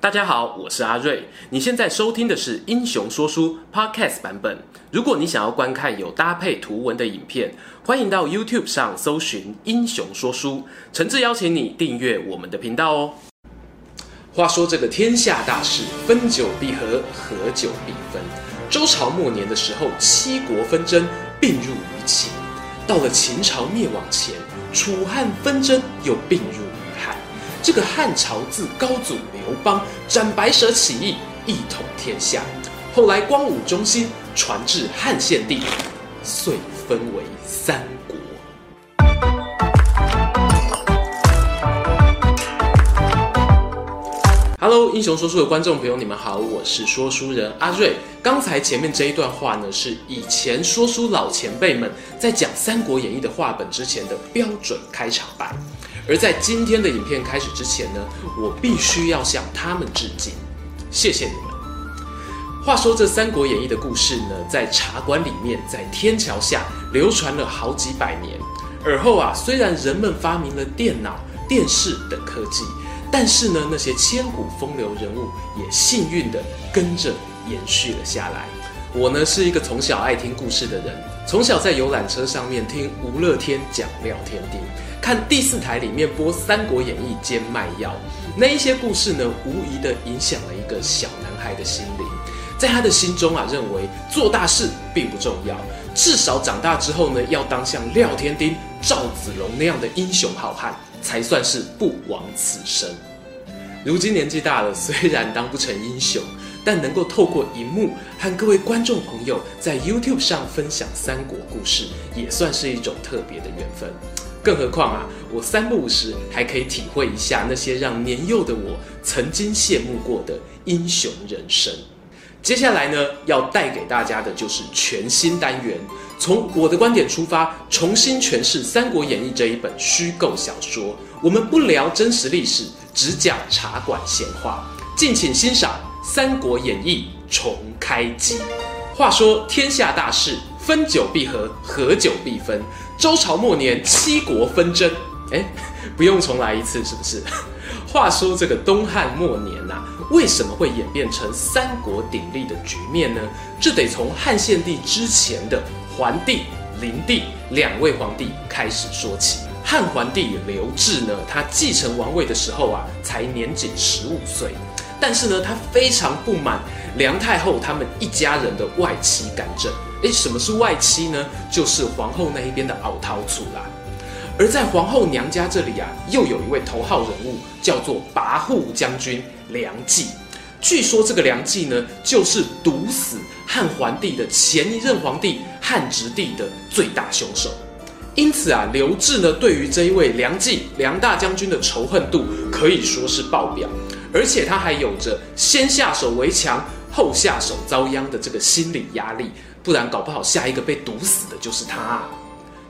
大家好，我是阿瑞。你现在收听的是《英雄说书》Podcast 版本。如果你想要观看有搭配图文的影片，欢迎到 YouTube 上搜寻《英雄说书》，诚挚邀请你订阅我们的频道哦。话说这个天下大事，分久必合，合久必分。周朝末年的时候，七国纷争并入于秦。到了秦朝灭亡前，楚汉纷争又并入。这个汉朝自高祖刘邦斩白蛇起义，一统天下。后来光武中兴，传至汉献帝，遂分为三国。Hello，英雄说书的观众朋友，你们好，我是说书人阿瑞。刚才前面这一段话呢，是以前说书老前辈们在讲《三国演义》的话本之前的标准开场白。而在今天的影片开始之前呢，我必须要向他们致敬，谢谢你们。话说这《三国演义》的故事呢，在茶馆里面，在天桥下流传了好几百年。而后啊，虽然人们发明了电脑、电视等科技，但是呢，那些千古风流人物也幸运地跟着延续了下来。我呢，是一个从小爱听故事的人，从小在游览车上面听吴乐天讲廖天丁。看第四台里面播《三国演义》兼卖药，那一些故事呢，无疑的影响了一个小男孩的心灵。在他的心中啊，认为做大事并不重要，至少长大之后呢，要当像廖天丁、赵子龙那样的英雄好汉，才算是不枉此生。如今年纪大了，虽然当不成英雄，但能够透过荧幕和各位观众朋友在 YouTube 上分享三国故事，也算是一种特别的缘分。更何况啊，我三不五时还可以体会一下那些让年幼的我曾经羡慕过的英雄人生。接下来呢，要带给大家的就是全新单元，从我的观点出发，重新诠释《三国演义》这一本虚构小说。我们不聊真实历史，只讲茶馆闲话。敬请欣赏《三国演义》重开机。话说天下大事，分久必合，合久必分。周朝末年，七国纷争。哎，不用重来一次，是不是？话说这个东汉末年呐、啊，为什么会演变成三国鼎立的局面呢？这得从汉献帝之前的桓帝、灵帝两位皇帝开始说起。汉桓帝刘志呢，他继承王位的时候啊，才年仅十五岁，但是呢，他非常不满梁太后他们一家人的外戚干政。诶，什么是外戚呢？就是皇后那一边的敖陶楚啦。而在皇后娘家这里啊，又有一位头号人物，叫做跋扈将军梁冀。据说这个梁冀呢，就是毒死汉桓帝的前一任皇帝汉直帝的最大凶手。因此啊，刘志呢，对于这一位梁冀梁大将军的仇恨度可以说是爆表，而且他还有着先下手为强，后下手遭殃的这个心理压力。不然搞不好下一个被毒死的就是他。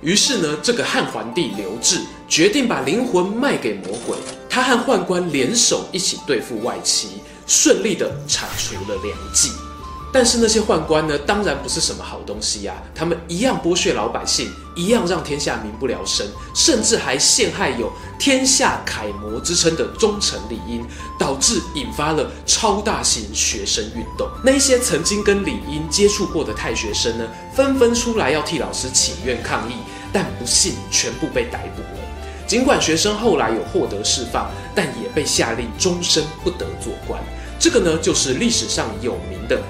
于是呢，这个汉皇帝刘志决定把灵魂卖给魔鬼。他和宦官联手一起对付外戚，顺利的铲除了梁冀。但是那些宦官呢，当然不是什么好东西呀、啊。他们一样剥削老百姓，一样让天下民不聊生，甚至还陷害有天下楷模之称的忠臣李英，导致引发了超大型学生运动。那些曾经跟李英接触过的太学生呢，纷纷出来要替老师请愿抗议，但不幸全部被逮捕了。尽管学生后来有获得释放，但也被下令终身不得做官。这个呢，就是历史上有名的。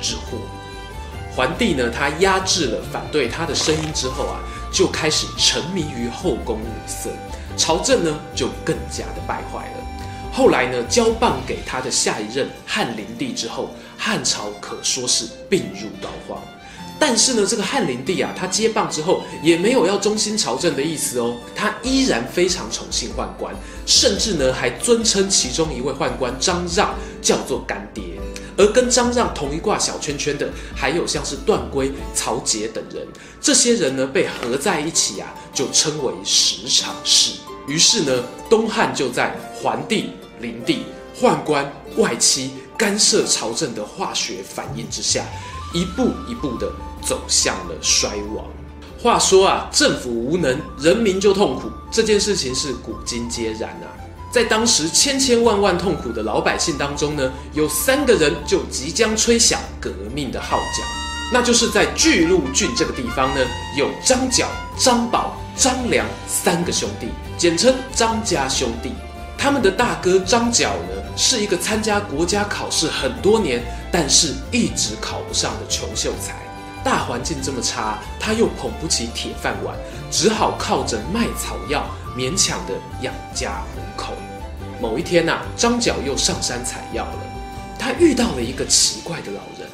之祸，桓帝呢，他压制了反对他的声音之后啊，就开始沉迷于后宫女色，朝政呢就更加的败坏了。后来呢，交棒给他的下一任汉灵帝之后，汉朝可说是病入膏肓。但是呢，这个汉灵帝啊，他接棒之后也没有要忠心朝政的意思哦，他依然非常宠幸宦官，甚至呢还尊称其中一位宦官张让叫做干爹。而跟张让同一挂小圈圈的，还有像是段珪、曹节等人，这些人呢被合在一起啊，就称为十常侍。于是呢，东汉就在桓帝、灵帝、宦官、外戚干涉朝政的化学反应之下，一步一步的走向了衰亡。话说啊，政府无能，人民就痛苦，这件事情是古今皆然啊。在当时千千万万痛苦的老百姓当中呢，有三个人就即将吹响革命的号角，那就是在巨鹿郡这个地方呢，有张角、张宝、张良三个兄弟，简称张家兄弟。他们的大哥张角呢，是一个参加国家考试很多年，但是一直考不上的穷秀才。大环境这么差，他又捧不起铁饭碗，只好靠着卖草药，勉强的养家。某一天呐、啊，张角又上山采药了。他遇到了一个奇怪的老人，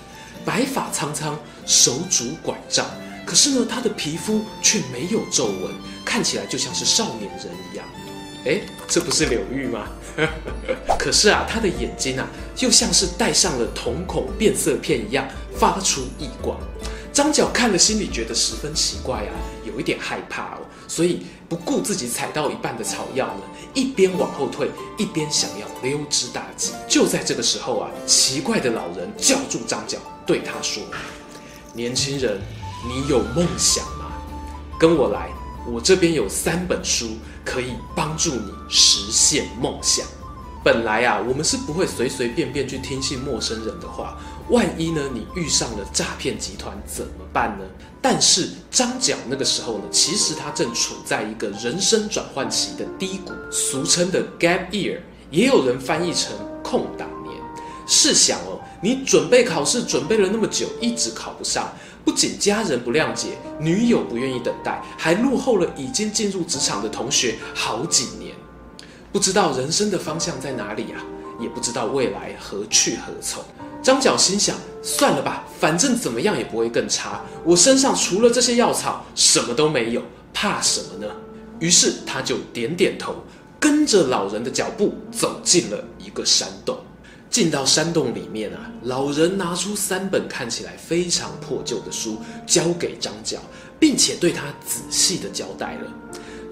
白发苍苍，手拄拐杖，可是呢，他的皮肤却没有皱纹，看起来就像是少年人一样。哎，这不是柳玉吗？可是啊，他的眼睛啊，又像是戴上了瞳孔变色片一样，发出异光。张角看了，心里觉得十分奇怪啊，有一点害怕哦，所以不顾自己踩到一半的草药呢，一边往后退，一边想要溜之大吉。就在这个时候啊，奇怪的老人叫住张角，对他说：“年轻人，你有梦想吗？跟我来，我这边有三本书。”可以帮助你实现梦想。本来啊，我们是不会随随便便去听信陌生人的话。万一呢，你遇上了诈骗集团怎么办呢？但是张角那个时候呢，其实他正处在一个人生转换期的低谷，俗称的 gap year，也有人翻译成空档年。试想哦，你准备考试准备了那么久，一直考不上。不仅家人不谅解，女友不愿意等待，还落后了已经进入职场的同学好几年，不知道人生的方向在哪里啊，也不知道未来何去何从。张角心想：算了吧，反正怎么样也不会更差。我身上除了这些药草，什么都没有，怕什么呢？于是他就点点头，跟着老人的脚步走进了一个山洞。进到山洞里面啊，老人拿出三本看起来非常破旧的书，交给张角，并且对他仔细的交代了。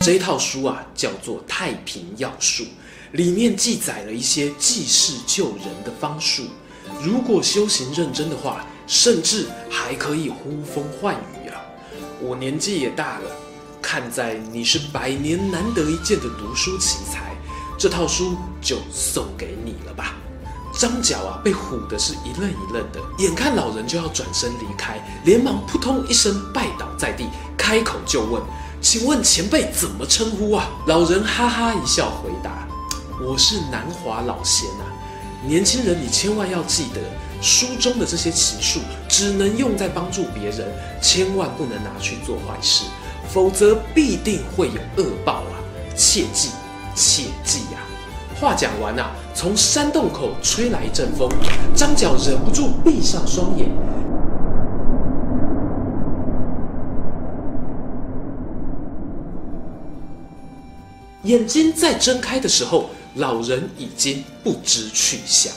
这一套书啊，叫做《太平要术》，里面记载了一些济世救人的方术。如果修行认真的话，甚至还可以呼风唤雨啊！我年纪也大了，看在你是百年难得一见的读书奇才，这套书就送给你了吧。张角啊，被唬得是一愣一愣的，眼看老人就要转身离开，连忙扑通一声拜倒在地，开口就问：“请问前辈怎么称呼啊？”老人哈哈一笑回答：“我是南华老仙啊，年轻人，你千万要记得，书中的这些奇术只能用在帮助别人，千万不能拿去做坏事，否则必定会有恶报啊！切记，切记呀！”话讲完啊，从山洞口吹来一阵风，张角忍不住闭上双眼，眼睛再睁开的时候，老人已经不知去向。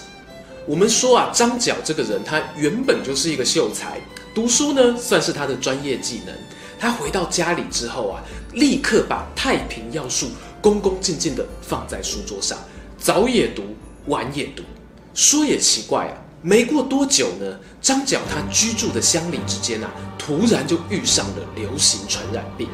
我们说啊，张角这个人，他原本就是一个秀才，读书呢算是他的专业技能。他回到家里之后啊，立刻把《太平要术》恭恭敬敬地放在书桌上。早也读，晚也读。说也奇怪啊，没过多久呢，张角他居住的乡里之间啊，突然就遇上了流行传染病。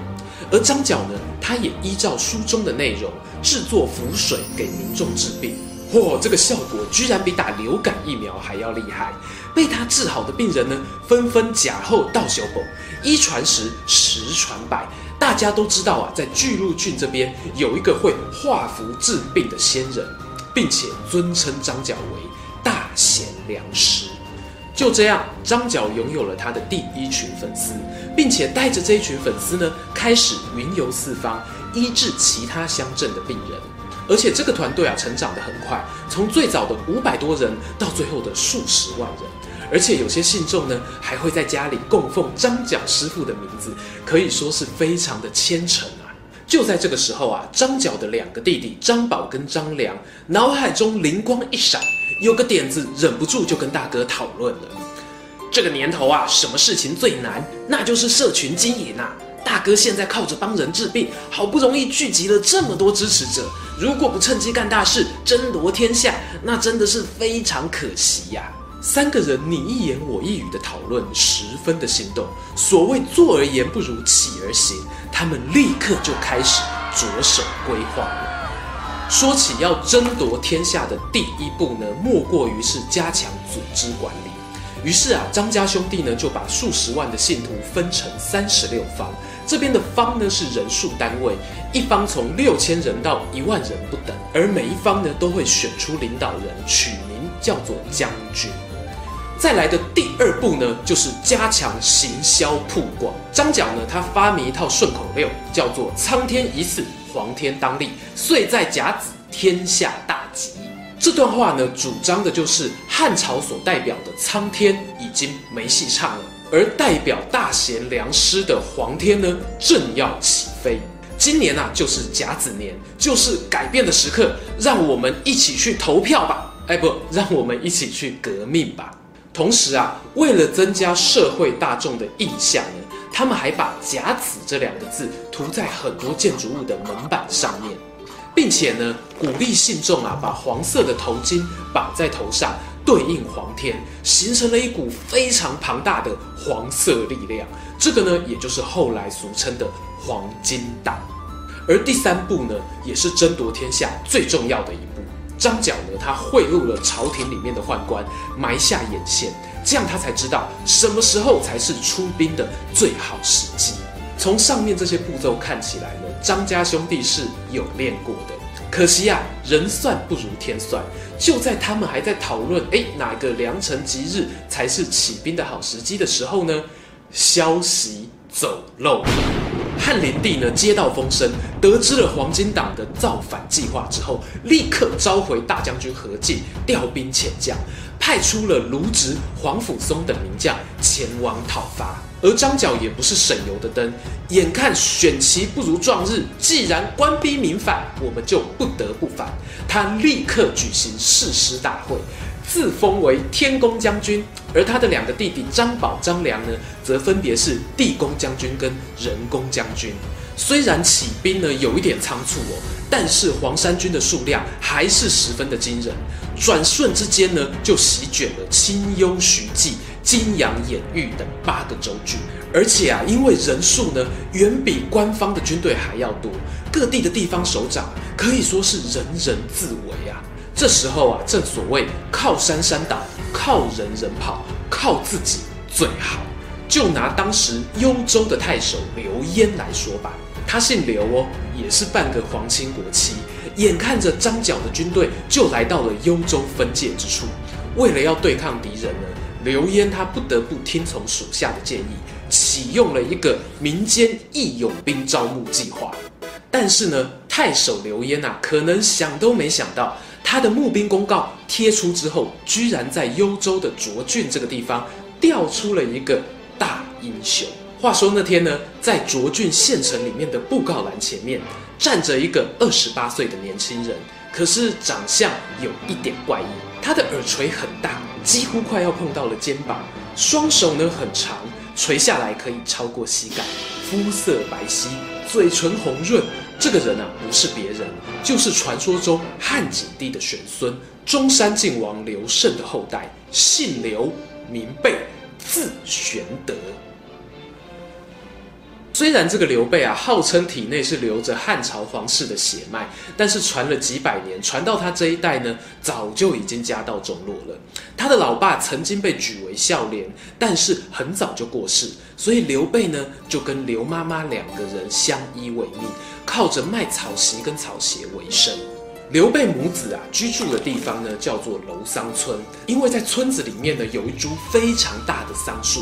而张角呢，他也依照书中的内容制作符水给民众治病。嚯，这个效果居然比打流感疫苗还要厉害！被他治好的病人呢，纷纷假后道修后，一传十，十传百。大家都知道啊，在巨鹿郡这边有一个会画符治病的仙人，并且尊称张角为大贤良师。就这样，张角拥有了他的第一群粉丝，并且带着这一群粉丝呢，开始云游四方，医治其他乡镇的病人。而且这个团队啊，成长得很快，从最早的五百多人，到最后的数十万人。而且有些信众呢，还会在家里供奉张角师傅的名字，可以说是非常的虔诚。就在这个时候啊，张角的两个弟弟张宝跟张良脑海中灵光一闪，有个点子，忍不住就跟大哥讨论了。这个年头啊，什么事情最难？那就是社群经营啊。大哥现在靠着帮人治病，好不容易聚集了这么多支持者，如果不趁机干大事，争夺天下，那真的是非常可惜呀。三个人你一言我一语的讨论，十分的心动。所谓坐而言不如起而行，他们立刻就开始着手规划了。说起要争夺天下的第一步呢，莫过于是加强组织管理。于是啊，张家兄弟呢就把数十万的信徒分成三十六方，这边的方呢是人数单位，一方从六千人到一万人不等，而每一方呢都会选出领导人，取名叫做将军。再来的第二步呢，就是加强行销曝光。张角呢，他发明一套顺口溜，叫做“苍天已死，黄天当立，岁在甲子，天下大吉”。这段话呢，主张的就是汉朝所代表的苍天已经没戏唱了，而代表大贤良师的黄天呢，正要起飞。今年啊，就是甲子年，就是改变的时刻，让我们一起去投票吧！哎，不，让我们一起去革命吧！同时啊，为了增加社会大众的印象呢，他们还把“甲子”这两个字涂在很多建筑物的门板上面。并且呢，鼓励信众啊，把黄色的头巾绑在头上，对应黄天，形成了一股非常庞大的黄色力量。这个呢，也就是后来俗称的黄金党。而第三步呢，也是争夺天下最重要的一步。张角呢，他贿赂了朝廷里面的宦官，埋下眼线，这样他才知道什么时候才是出兵的最好时机。从上面这些步骤看起来呢，张家兄弟是有练过的。可惜啊，人算不如天算。就在他们还在讨论，哎，哪个良辰吉日才是起兵的好时机的时候呢，消息走漏了。汉灵帝呢，接到风声，得知了黄金党的造反计划之后，立刻召回大将军何进，调兵遣将，派出了卢植、黄甫嵩等名将前往讨伐。而张角也不是省油的灯，眼看选旗不如撞日，既然官逼民反，我们就不得不反。他立刻举行誓师大会，自封为天公将军，而他的两个弟弟张宝、张良呢，则分别是地公将军跟人公将军。虽然起兵呢有一点仓促哦，但是黄山军的数量还是十分的惊人，转瞬之间呢就席卷了清幽、徐记。金阳、兖豫等八个州郡，而且啊，因为人数呢远比官方的军队还要多，各地的地方首长可以说是人人自危。这时候啊，正所谓靠山山倒，靠人人跑，靠自己最好。就拿当时幽州的太守刘焉来说吧，他姓刘哦，也是半个皇亲国戚。眼看着张角的军队就来到了幽州分界之处，为了要对抗敌人呢。刘焉他不得不听从属下的建议，启用了一个民间义勇兵招募计划。但是呢，太守刘焉啊，可能想都没想到，他的募兵公告贴出之后，居然在幽州的涿郡这个地方调出了一个大英雄。话说那天呢，在涿郡县城里面的布告栏前面，站着一个二十八岁的年轻人，可是长相有一点怪异，他的耳垂很大。几乎快要碰到了肩膀，双手呢很长，垂下来可以超过膝盖，肤色白皙，嘴唇红润。这个人啊，不是别人，就是传说中汉景帝的玄孙，中山靖王刘胜的后代，姓刘，名备，字玄德。虽然这个刘备啊，号称体内是流着汉朝皇室的血脉，但是传了几百年，传到他这一代呢，早就已经家道中落了。他的老爸曾经被举为孝廉，但是很早就过世，所以刘备呢，就跟刘妈妈两个人相依为命，靠着卖草席跟草鞋为生。刘备母子啊，居住的地方呢，叫做楼桑村，因为在村子里面呢，有一株非常大的桑树。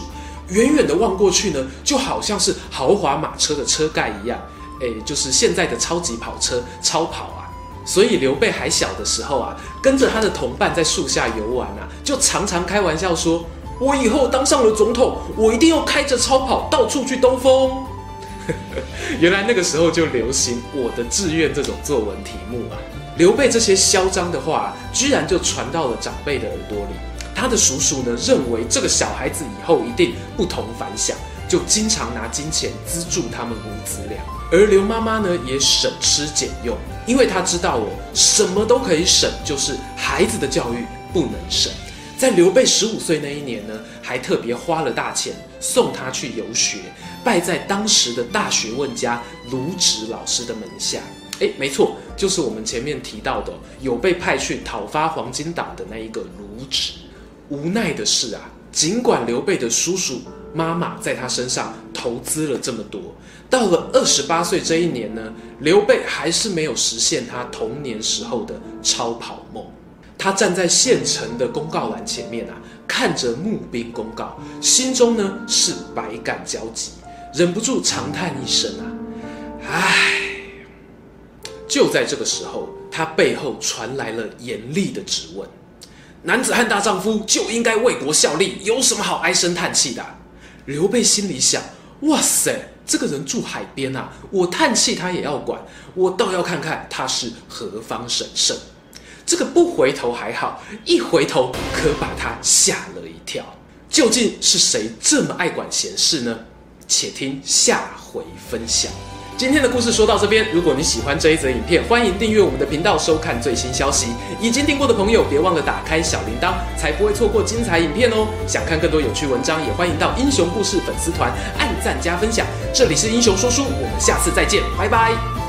远远的望过去呢，就好像是豪华马车的车盖一样，诶，就是现在的超级跑车超跑啊。所以刘备还小的时候啊，跟着他的同伴在树下游玩啊，就常常开玩笑说：“我以后当上了总统，我一定要开着超跑到处去兜风。”原来那个时候就流行“我的志愿”这种作文题目啊。刘备这些嚣张的话，居然就传到了长辈的耳朵里。他的叔叔呢，认为这个小孩子以后一定不同凡响，就经常拿金钱资助他们母子俩。而刘妈妈呢，也省吃俭用，因为她知道哦，什么都可以省，就是孩子的教育不能省。在刘备十五岁那一年呢，还特别花了大钱送他去游学，拜在当时的大学问家卢植老师的门下。诶，没错，就是我们前面提到的有被派去讨伐黄巾党的那一个卢植。无奈的是啊，尽管刘备的叔叔妈妈在他身上投资了这么多，到了二十八岁这一年呢，刘备还是没有实现他童年时候的超跑梦。他站在县城的公告栏前面啊，看着募兵公告，心中呢是百感交集，忍不住长叹一声啊，唉。就在这个时候，他背后传来了严厉的质问：“男子汉大丈夫就应该为国效力，有什么好唉声叹气的？”刘备心里想：“哇塞，这个人住海边啊，我叹气他也要管，我倒要看看他是何方神圣。”这个不回头还好，一回头可把他吓了一跳。究竟是谁这么爱管闲事呢？且听下回分享。今天的故事说到这边，如果你喜欢这一则影片，欢迎订阅我们的频道，收看最新消息。已经订过的朋友，别忘了打开小铃铛，才不会错过精彩影片哦。想看更多有趣文章，也欢迎到英雄故事粉丝团按赞加分享。这里是英雄说书，我们下次再见，拜拜。